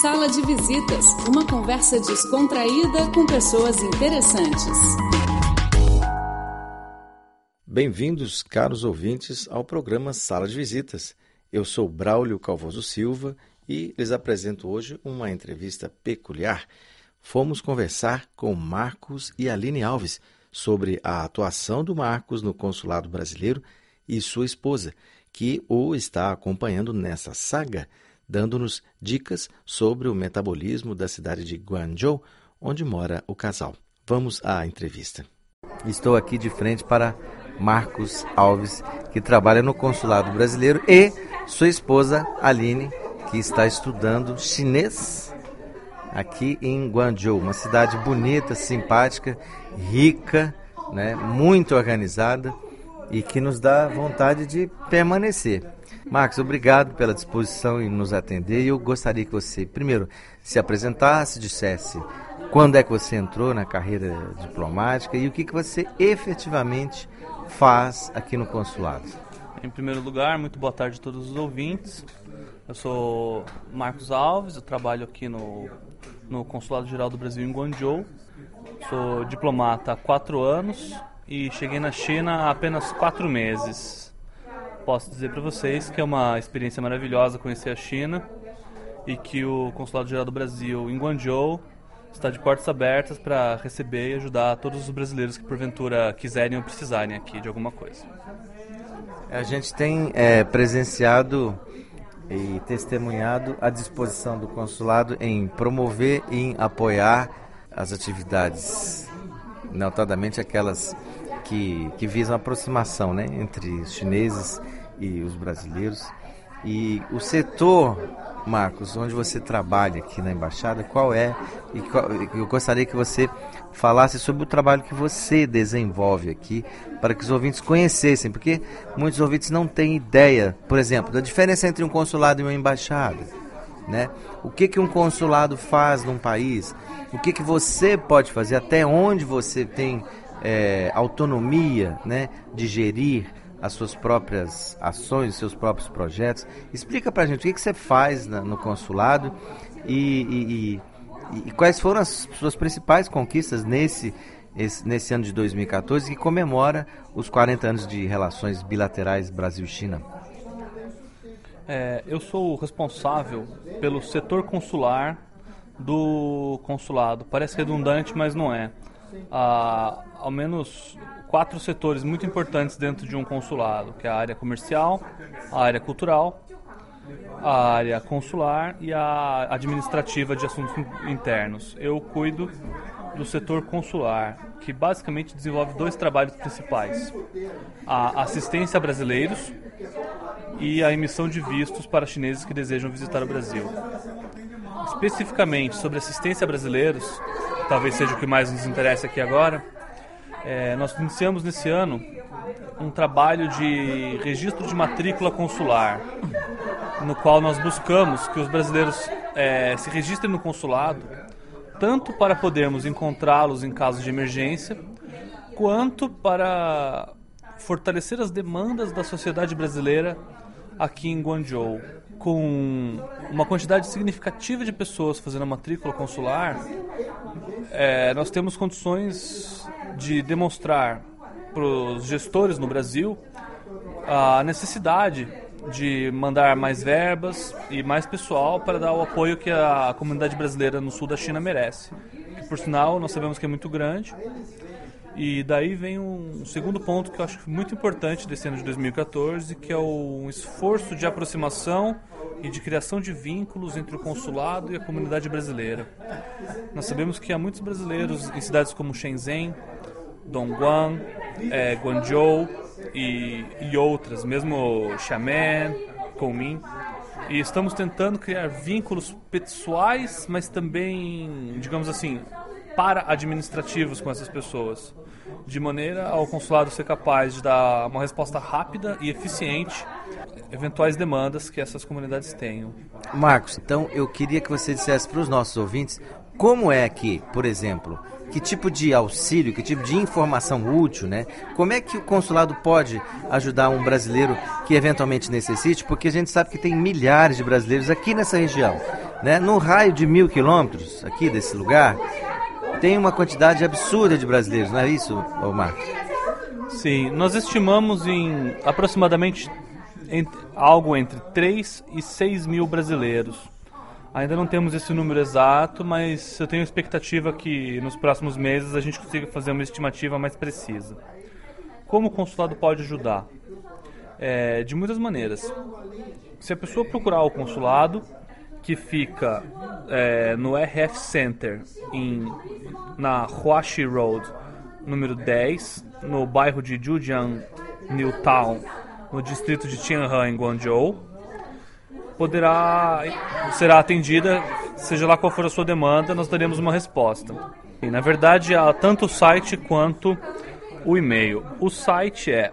Sala de Visitas, uma conversa descontraída com pessoas interessantes. Bem-vindos, caros ouvintes, ao programa Sala de Visitas. Eu sou Braulio Calvoso Silva e lhes apresento hoje uma entrevista peculiar. Fomos conversar com Marcos e Aline Alves sobre a atuação do Marcos no consulado brasileiro e sua esposa, que o está acompanhando nessa saga, dando-nos dicas sobre o metabolismo da cidade de Guangzhou, onde mora o casal. Vamos à entrevista. Estou aqui de frente para Marcos Alves, que trabalha no consulado brasileiro, e sua esposa Aline, que está estudando chinês aqui em Guangzhou, uma cidade bonita, simpática, rica, né, muito organizada e que nos dá vontade de permanecer. Marcos, obrigado pela disposição em nos atender eu gostaria que você, primeiro, se apresentasse, dissesse quando é que você entrou na carreira diplomática e o que, que você efetivamente faz aqui no consulado. Em primeiro lugar, muito boa tarde a todos os ouvintes. Eu sou Marcos Alves, eu trabalho aqui no, no Consulado Geral do Brasil em Guangzhou. Sou diplomata há quatro anos e cheguei na China há apenas quatro meses. Posso dizer para vocês que é uma experiência maravilhosa conhecer a China e que o Consulado Geral do Brasil em Guangzhou está de portas abertas para receber e ajudar todos os brasileiros que porventura quiserem ou precisarem aqui de alguma coisa. A gente tem é, presenciado e testemunhado a disposição do consulado em promover e em apoiar as atividades, notadamente aquelas que, que visam a aproximação né, entre os chineses e os brasileiros. E o setor, Marcos, onde você trabalha aqui na embaixada, qual é? E qual, eu gostaria que você falasse sobre o trabalho que você desenvolve aqui, para que os ouvintes conhecessem, porque muitos ouvintes não têm ideia, por exemplo, da diferença entre um consulado e uma embaixada. Né? O que, que um consulado faz num país? O que, que você pode fazer? Até onde você tem é, autonomia né, de gerir as suas próprias ações, seus próprios projetos. Explica para a gente o que, que você faz na, no consulado e, e, e, e, quais foram as suas principais conquistas nesse, esse, nesse ano de 2014 que comemora os 40 anos de relações bilaterais Brasil-China. É, eu sou o responsável pelo setor consular do consulado. Parece redundante, mas não é. Ah, ao menos quatro setores muito importantes dentro de um consulado, que é a área comercial, a área cultural, a área consular e a administrativa de assuntos internos. Eu cuido do setor consular, que basicamente desenvolve dois trabalhos principais: a assistência a brasileiros e a emissão de vistos para chineses que desejam visitar o Brasil. Especificamente sobre assistência a brasileiros, talvez seja o que mais nos interessa aqui agora, é, nós iniciamos nesse ano um trabalho de registro de matrícula consular, no qual nós buscamos que os brasileiros é, se registrem no consulado, tanto para podermos encontrá-los em caso de emergência, quanto para fortalecer as demandas da sociedade brasileira aqui em Guangzhou. Com uma quantidade significativa de pessoas fazendo a matrícula consular, é, nós temos condições de demonstrar para os gestores no Brasil a necessidade de mandar mais verbas e mais pessoal para dar o apoio que a comunidade brasileira no sul da China merece. Que, por sinal, nós sabemos que é muito grande. E daí vem um segundo ponto que eu acho muito importante desse ano de 2014, que é o um esforço de aproximação e de criação de vínculos entre o consulado e a comunidade brasileira. Nós sabemos que há muitos brasileiros em cidades como Shenzhen, Dongguan, é, Guangzhou e, e outras, mesmo Xiamen, Kunming. E estamos tentando criar vínculos pessoais, mas também, digamos assim, para administrativos com essas pessoas, de maneira ao consulado ser capaz de dar uma resposta rápida e eficiente eventuais demandas que essas comunidades tenham. Marcos, então eu queria que você dissesse para os nossos ouvintes como é que, por exemplo, que tipo de auxílio, que tipo de informação útil, né? Como é que o consulado pode ajudar um brasileiro que eventualmente necessite? Porque a gente sabe que tem milhares de brasileiros aqui nessa região. né? No raio de mil quilômetros aqui desse lugar, tem uma quantidade absurda de brasileiros, não é isso, Marcos? Sim, nós estimamos em aproximadamente entre, algo entre 3 e 6 mil brasileiros. Ainda não temos esse número exato, mas eu tenho expectativa que nos próximos meses a gente consiga fazer uma estimativa mais precisa. Como o consulado pode ajudar? É, de muitas maneiras. Se a pessoa procurar o consulado, que fica é, no RF Center, em, na Huashi Road, número 10, no bairro de Jujiang, Newtown, no distrito de Tianhe, em Guangzhou, poderá será atendida, seja lá qual for a sua demanda, nós daremos uma resposta. E, na verdade, há tanto o site quanto o e-mail. O site é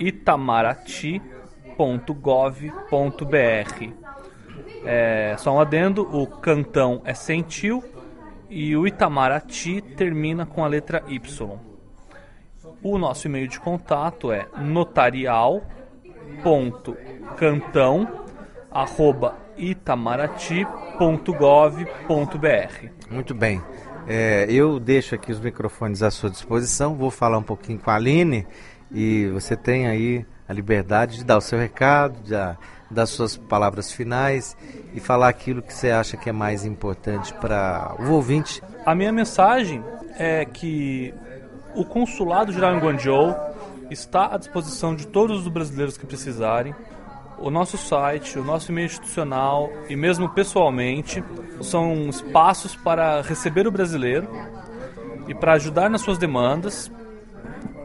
www.cantão.itamaraty.gov.br. É, só um adendo, o cantão é sem tio e o Itamaraty termina com a letra Y. O nosso e-mail de contato é notarial.cantão@itamaraty.gov.br. Muito bem. É, eu deixo aqui os microfones à sua disposição. Vou falar um pouquinho com a Aline e você tem aí a liberdade de dar o seu recado, de dar suas palavras finais e falar aquilo que você acha que é mais importante para o ouvinte. A minha mensagem é que o Consulado Geral em Guangzhou está à disposição de todos os brasileiros que precisarem. O nosso site, o nosso e-mail institucional e mesmo pessoalmente são espaços para receber o brasileiro e para ajudar nas suas demandas.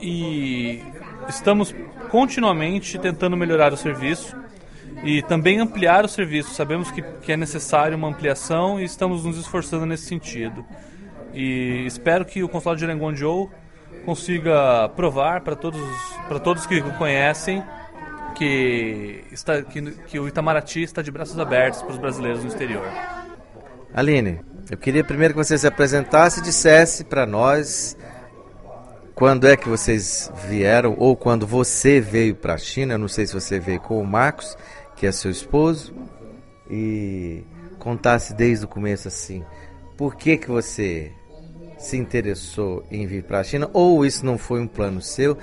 E estamos continuamente tentando melhorar o serviço e também ampliar o serviço. Sabemos que, que é necessário uma ampliação e estamos nos esforçando nesse sentido. E espero que o Consulado de Guangzhou consiga provar para todos, para todos que o conhecem que, está, que, que o Itamaraty está de braços abertos para os brasileiros no exterior. Aline, eu queria primeiro que você se apresentasse e dissesse para nós quando é que vocês vieram ou quando você veio para a China. Eu não sei se você veio com o Marcos, que é seu esposo, e contasse desde o começo assim, por que que você se interessou em vir para a China, ou isso não foi um plano seu,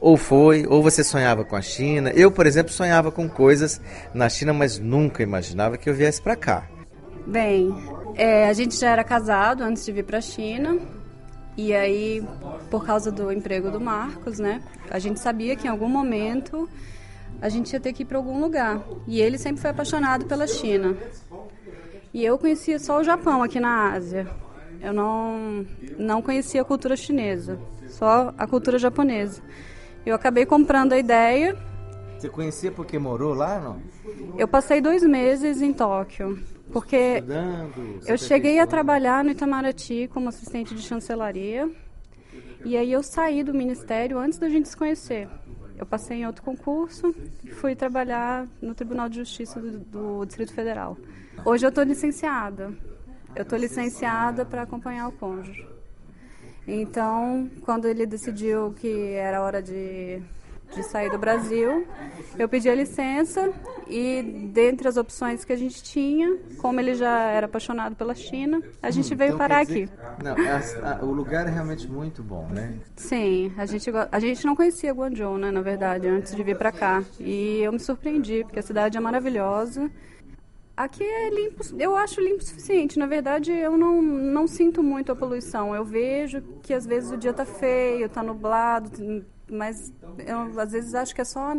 ou foi, ou você sonhava com a China. Eu, por exemplo, sonhava com coisas na China, mas nunca imaginava que eu viesse para cá. Bem, é, a gente já era casado antes de vir para a China. E aí, por causa do emprego do Marcos, né? A gente sabia que em algum momento a gente ia ter que ir para algum lugar. E ele sempre foi apaixonado pela China. E eu conhecia só o Japão aqui na Ásia. Eu não, não conhecia a cultura chinesa, só a cultura japonesa. Eu acabei comprando a ideia. Você conhecia porque morou lá, não? Eu passei dois meses em Tóquio, porque eu cheguei a trabalhar no Itamaraty como assistente de chancelaria. E aí eu saí do ministério antes da gente se conhecer. Eu passei em outro concurso e fui trabalhar no Tribunal de Justiça do, do Distrito Federal. Hoje eu estou licenciada. Eu estou licenciada para acompanhar o cônjuge. Então, quando ele decidiu que era hora de, de sair do Brasil, eu pedi a licença e, dentre as opções que a gente tinha, como ele já era apaixonado pela China, a gente hum, veio então parar dizer, aqui. Não, a, a, o lugar é realmente muito bom, né? Sim, a gente, a gente não conhecia Guangzhou, né, na verdade, antes de vir para cá. E eu me surpreendi, porque a cidade é maravilhosa. Aqui é limpo, eu acho limpo o suficiente. Na verdade, eu não, não sinto muito a poluição. Eu vejo que às vezes o dia está feio, está nublado, mas eu às vezes acho que é só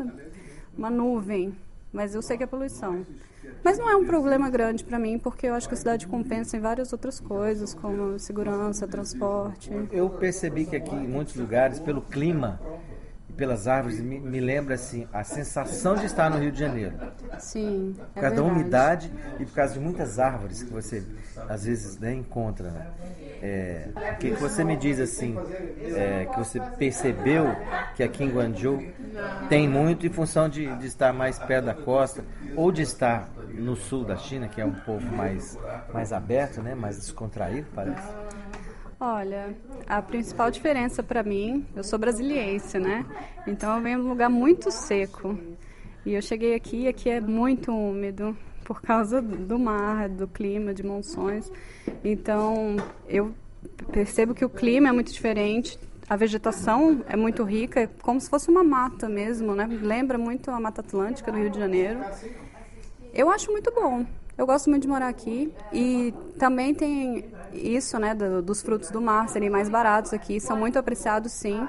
uma nuvem. Mas eu sei que é poluição. Mas não é um problema grande para mim, porque eu acho que a cidade compensa em várias outras coisas, como segurança, transporte. Eu percebi que aqui em muitos lugares, pelo clima, pelas árvores me, me, lembra assim a sensação de estar no Rio de Janeiro. Sim. É por causa da umidade e por causa de muitas árvores que você às vezes né, encontra. Né? É, o que, que, você me diz assim é, que você percebeu que aqui em Guangzhou tem muito em função de, de estar mais perto da costa ou de estar no sul da China que é um pouco mais mais aberto, né, mais descontraído parece. Olha, a principal diferença para mim, eu sou brasiliense, né? Então eu venho de um lugar muito seco. E eu cheguei aqui, aqui é muito úmido por causa do mar, do clima, de monções. Então, eu percebo que o clima é muito diferente, a vegetação é muito rica, é como se fosse uma mata mesmo, né? Lembra muito a Mata Atlântica do Rio de Janeiro. Eu acho muito bom. Eu gosto muito de morar aqui e também tem isso, né, do, dos frutos do mar serem mais baratos aqui, são muito apreciados, sim.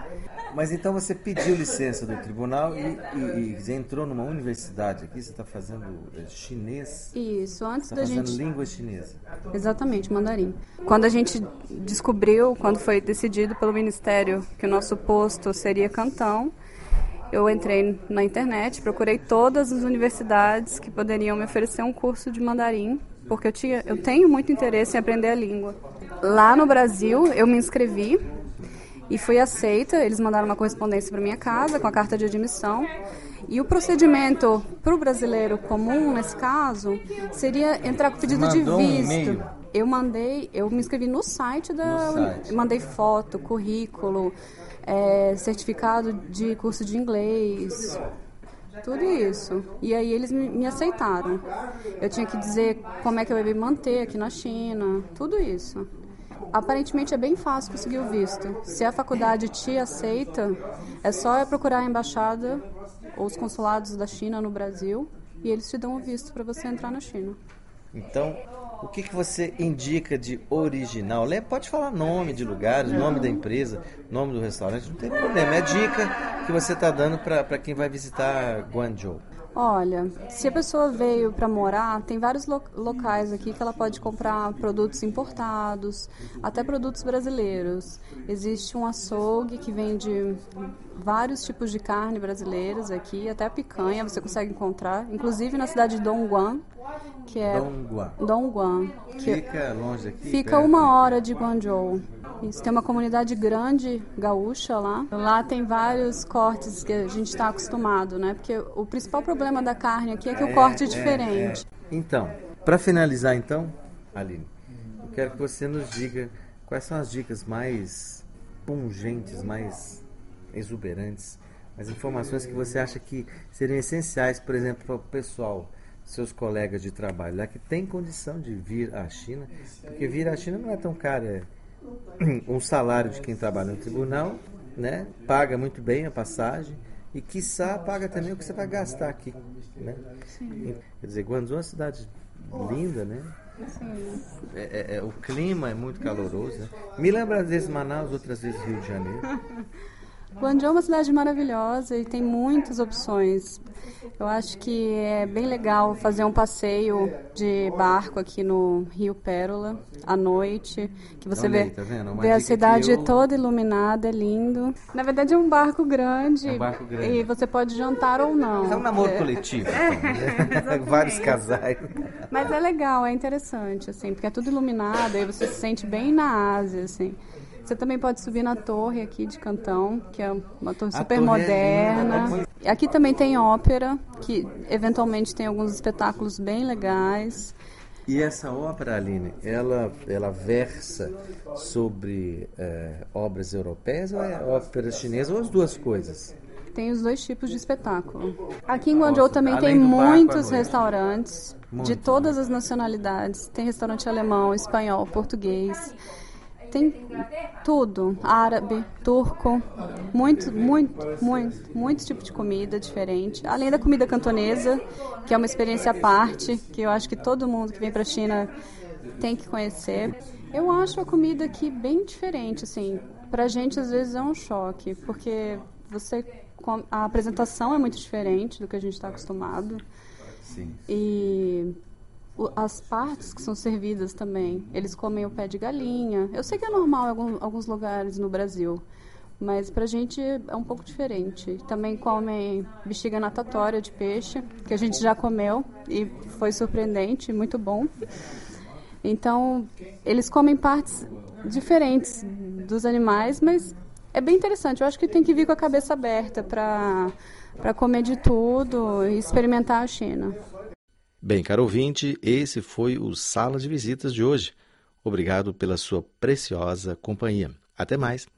Mas então você pediu licença do tribunal e, e, e entrou numa universidade aqui, você está fazendo é, chinês? Isso, antes tá da fazendo gente... língua chinesa. Exatamente, mandarim. Quando a gente descobriu, quando foi decidido pelo Ministério que o nosso posto seria Cantão, eu entrei na internet, procurei todas as universidades que poderiam me oferecer um curso de mandarim, porque eu, tinha, eu tenho muito interesse em aprender a língua. Lá no Brasil, eu me inscrevi e fui aceita. Eles mandaram uma correspondência para minha casa com a carta de admissão. E o procedimento para o brasileiro comum, nesse caso, seria entrar com pedido de mandou visto. eu mandei, eu me inscrevi no site da. No site. Mandei foto, currículo, é, certificado de curso de inglês. Tudo isso. E aí eles me, aceitaram. Eu tinha que dizer como é que eu ia me manter aqui na China, tudo isso. Aparentemente é bem fácil conseguir o visto. Se a faculdade te aceita, é só procurar a embaixada ou os consulados da China no Brasil e eles te dão o visto para você entrar na China. Então, o que, que você indica de original? Pode falar nome de lugares, nome da empresa, nome do restaurante, não tem problema. É dica que você está dando para quem vai visitar Guangzhou. Olha, se a pessoa veio para morar, tem vários lo- locais aqui que ela pode comprar produtos importados, até produtos brasileiros. Existe um açougue que vende vários tipos de carne brasileiras aqui, até a picanha você consegue encontrar, inclusive na cidade de Dongguan, que é Dongguan. Dongguan, que Fica longe daqui? Fica perto? uma hora de Guangzhou. Isso, tem uma comunidade grande gaúcha lá. Lá tem vários cortes que a gente está acostumado, né? Porque o principal problema da carne aqui é que o corte é diferente. Então, para finalizar então, Aline, eu quero que você nos diga quais são as dicas mais pungentes, mais exuberantes, as informações que você acha que seriam essenciais, por exemplo, para o pessoal, seus colegas de trabalho lá que tem condição de vir à China, porque vir à China não é tão caro, é um salário de quem trabalha no tribunal, né? Paga muito bem a passagem e quiçá paga também o que você vai gastar aqui, né? Quer dizer, Guangzhou é uma cidade linda, né? É, é- é- o clima é muito caloroso, né? Me lembra às vezes Manaus, outras vezes Rio de Janeiro. Guangzhou é uma cidade maravilhosa e tem muitas opções. Eu acho que é bem legal fazer um passeio de barco aqui no Rio Pérola à noite, que você Olha vê, aí, tá vendo? Uma vê a cidade eu- toda iluminada, é lindo. Na verdade é um barco grande. É um barco grande. E você pode jantar ou não. É um namoro É. coletivo, então, né? Vários casais. Mas é legal, é interessante, assim, porque é tudo iluminado, aí você se sente bem na Ásia, assim. Você também pode subir na torre aqui de Cantão, que é uma torre super torre é moderna. né? Aqui também tem ópera, que eventualmente tem alguns espetáculos bem legais. E essa ópera, Aline, ela, ela versa sobre eh, obras europeias ou é ópera chinesa ou as duas coisas? Tem os dois tipos de espetáculo. Aqui em Guangzhou Nossa, também tem barco muitos noite. restaurantes Muito, de todas as nacionalidades. Tem restaurante alemão, espanhol, português. Tem tudo, árabe, turco, muito, muito, muito, muito tipo de comida diferente. Além da comida cantonesa, que é uma experiência à parte, que eu acho que todo mundo que vem para a China tem que conhecer. Eu acho a comida aqui bem diferente, assim. Pra gente às vezes é um choque, porque você a apresentação é muito diferente do que a gente está acostumado. Sim. E as partes que são servidas também, eles comem o pé de galinha. Eu sei que é normal em alguns lugares no Brasil, mas pra gente é um pouco diferente. Também comem bexiga natatória de peixe, que a gente já comeu e foi surpreendente, muito bom. Então, eles comem partes diferentes dos animais, mas é bem interessante. Eu acho que tem que vir com a cabeça aberta para comer de tudo e experimentar a China. Bem, caro ouvinte, esse foi o Sala de Visitas de hoje. Obrigado pela sua preciosa companhia. Até mais.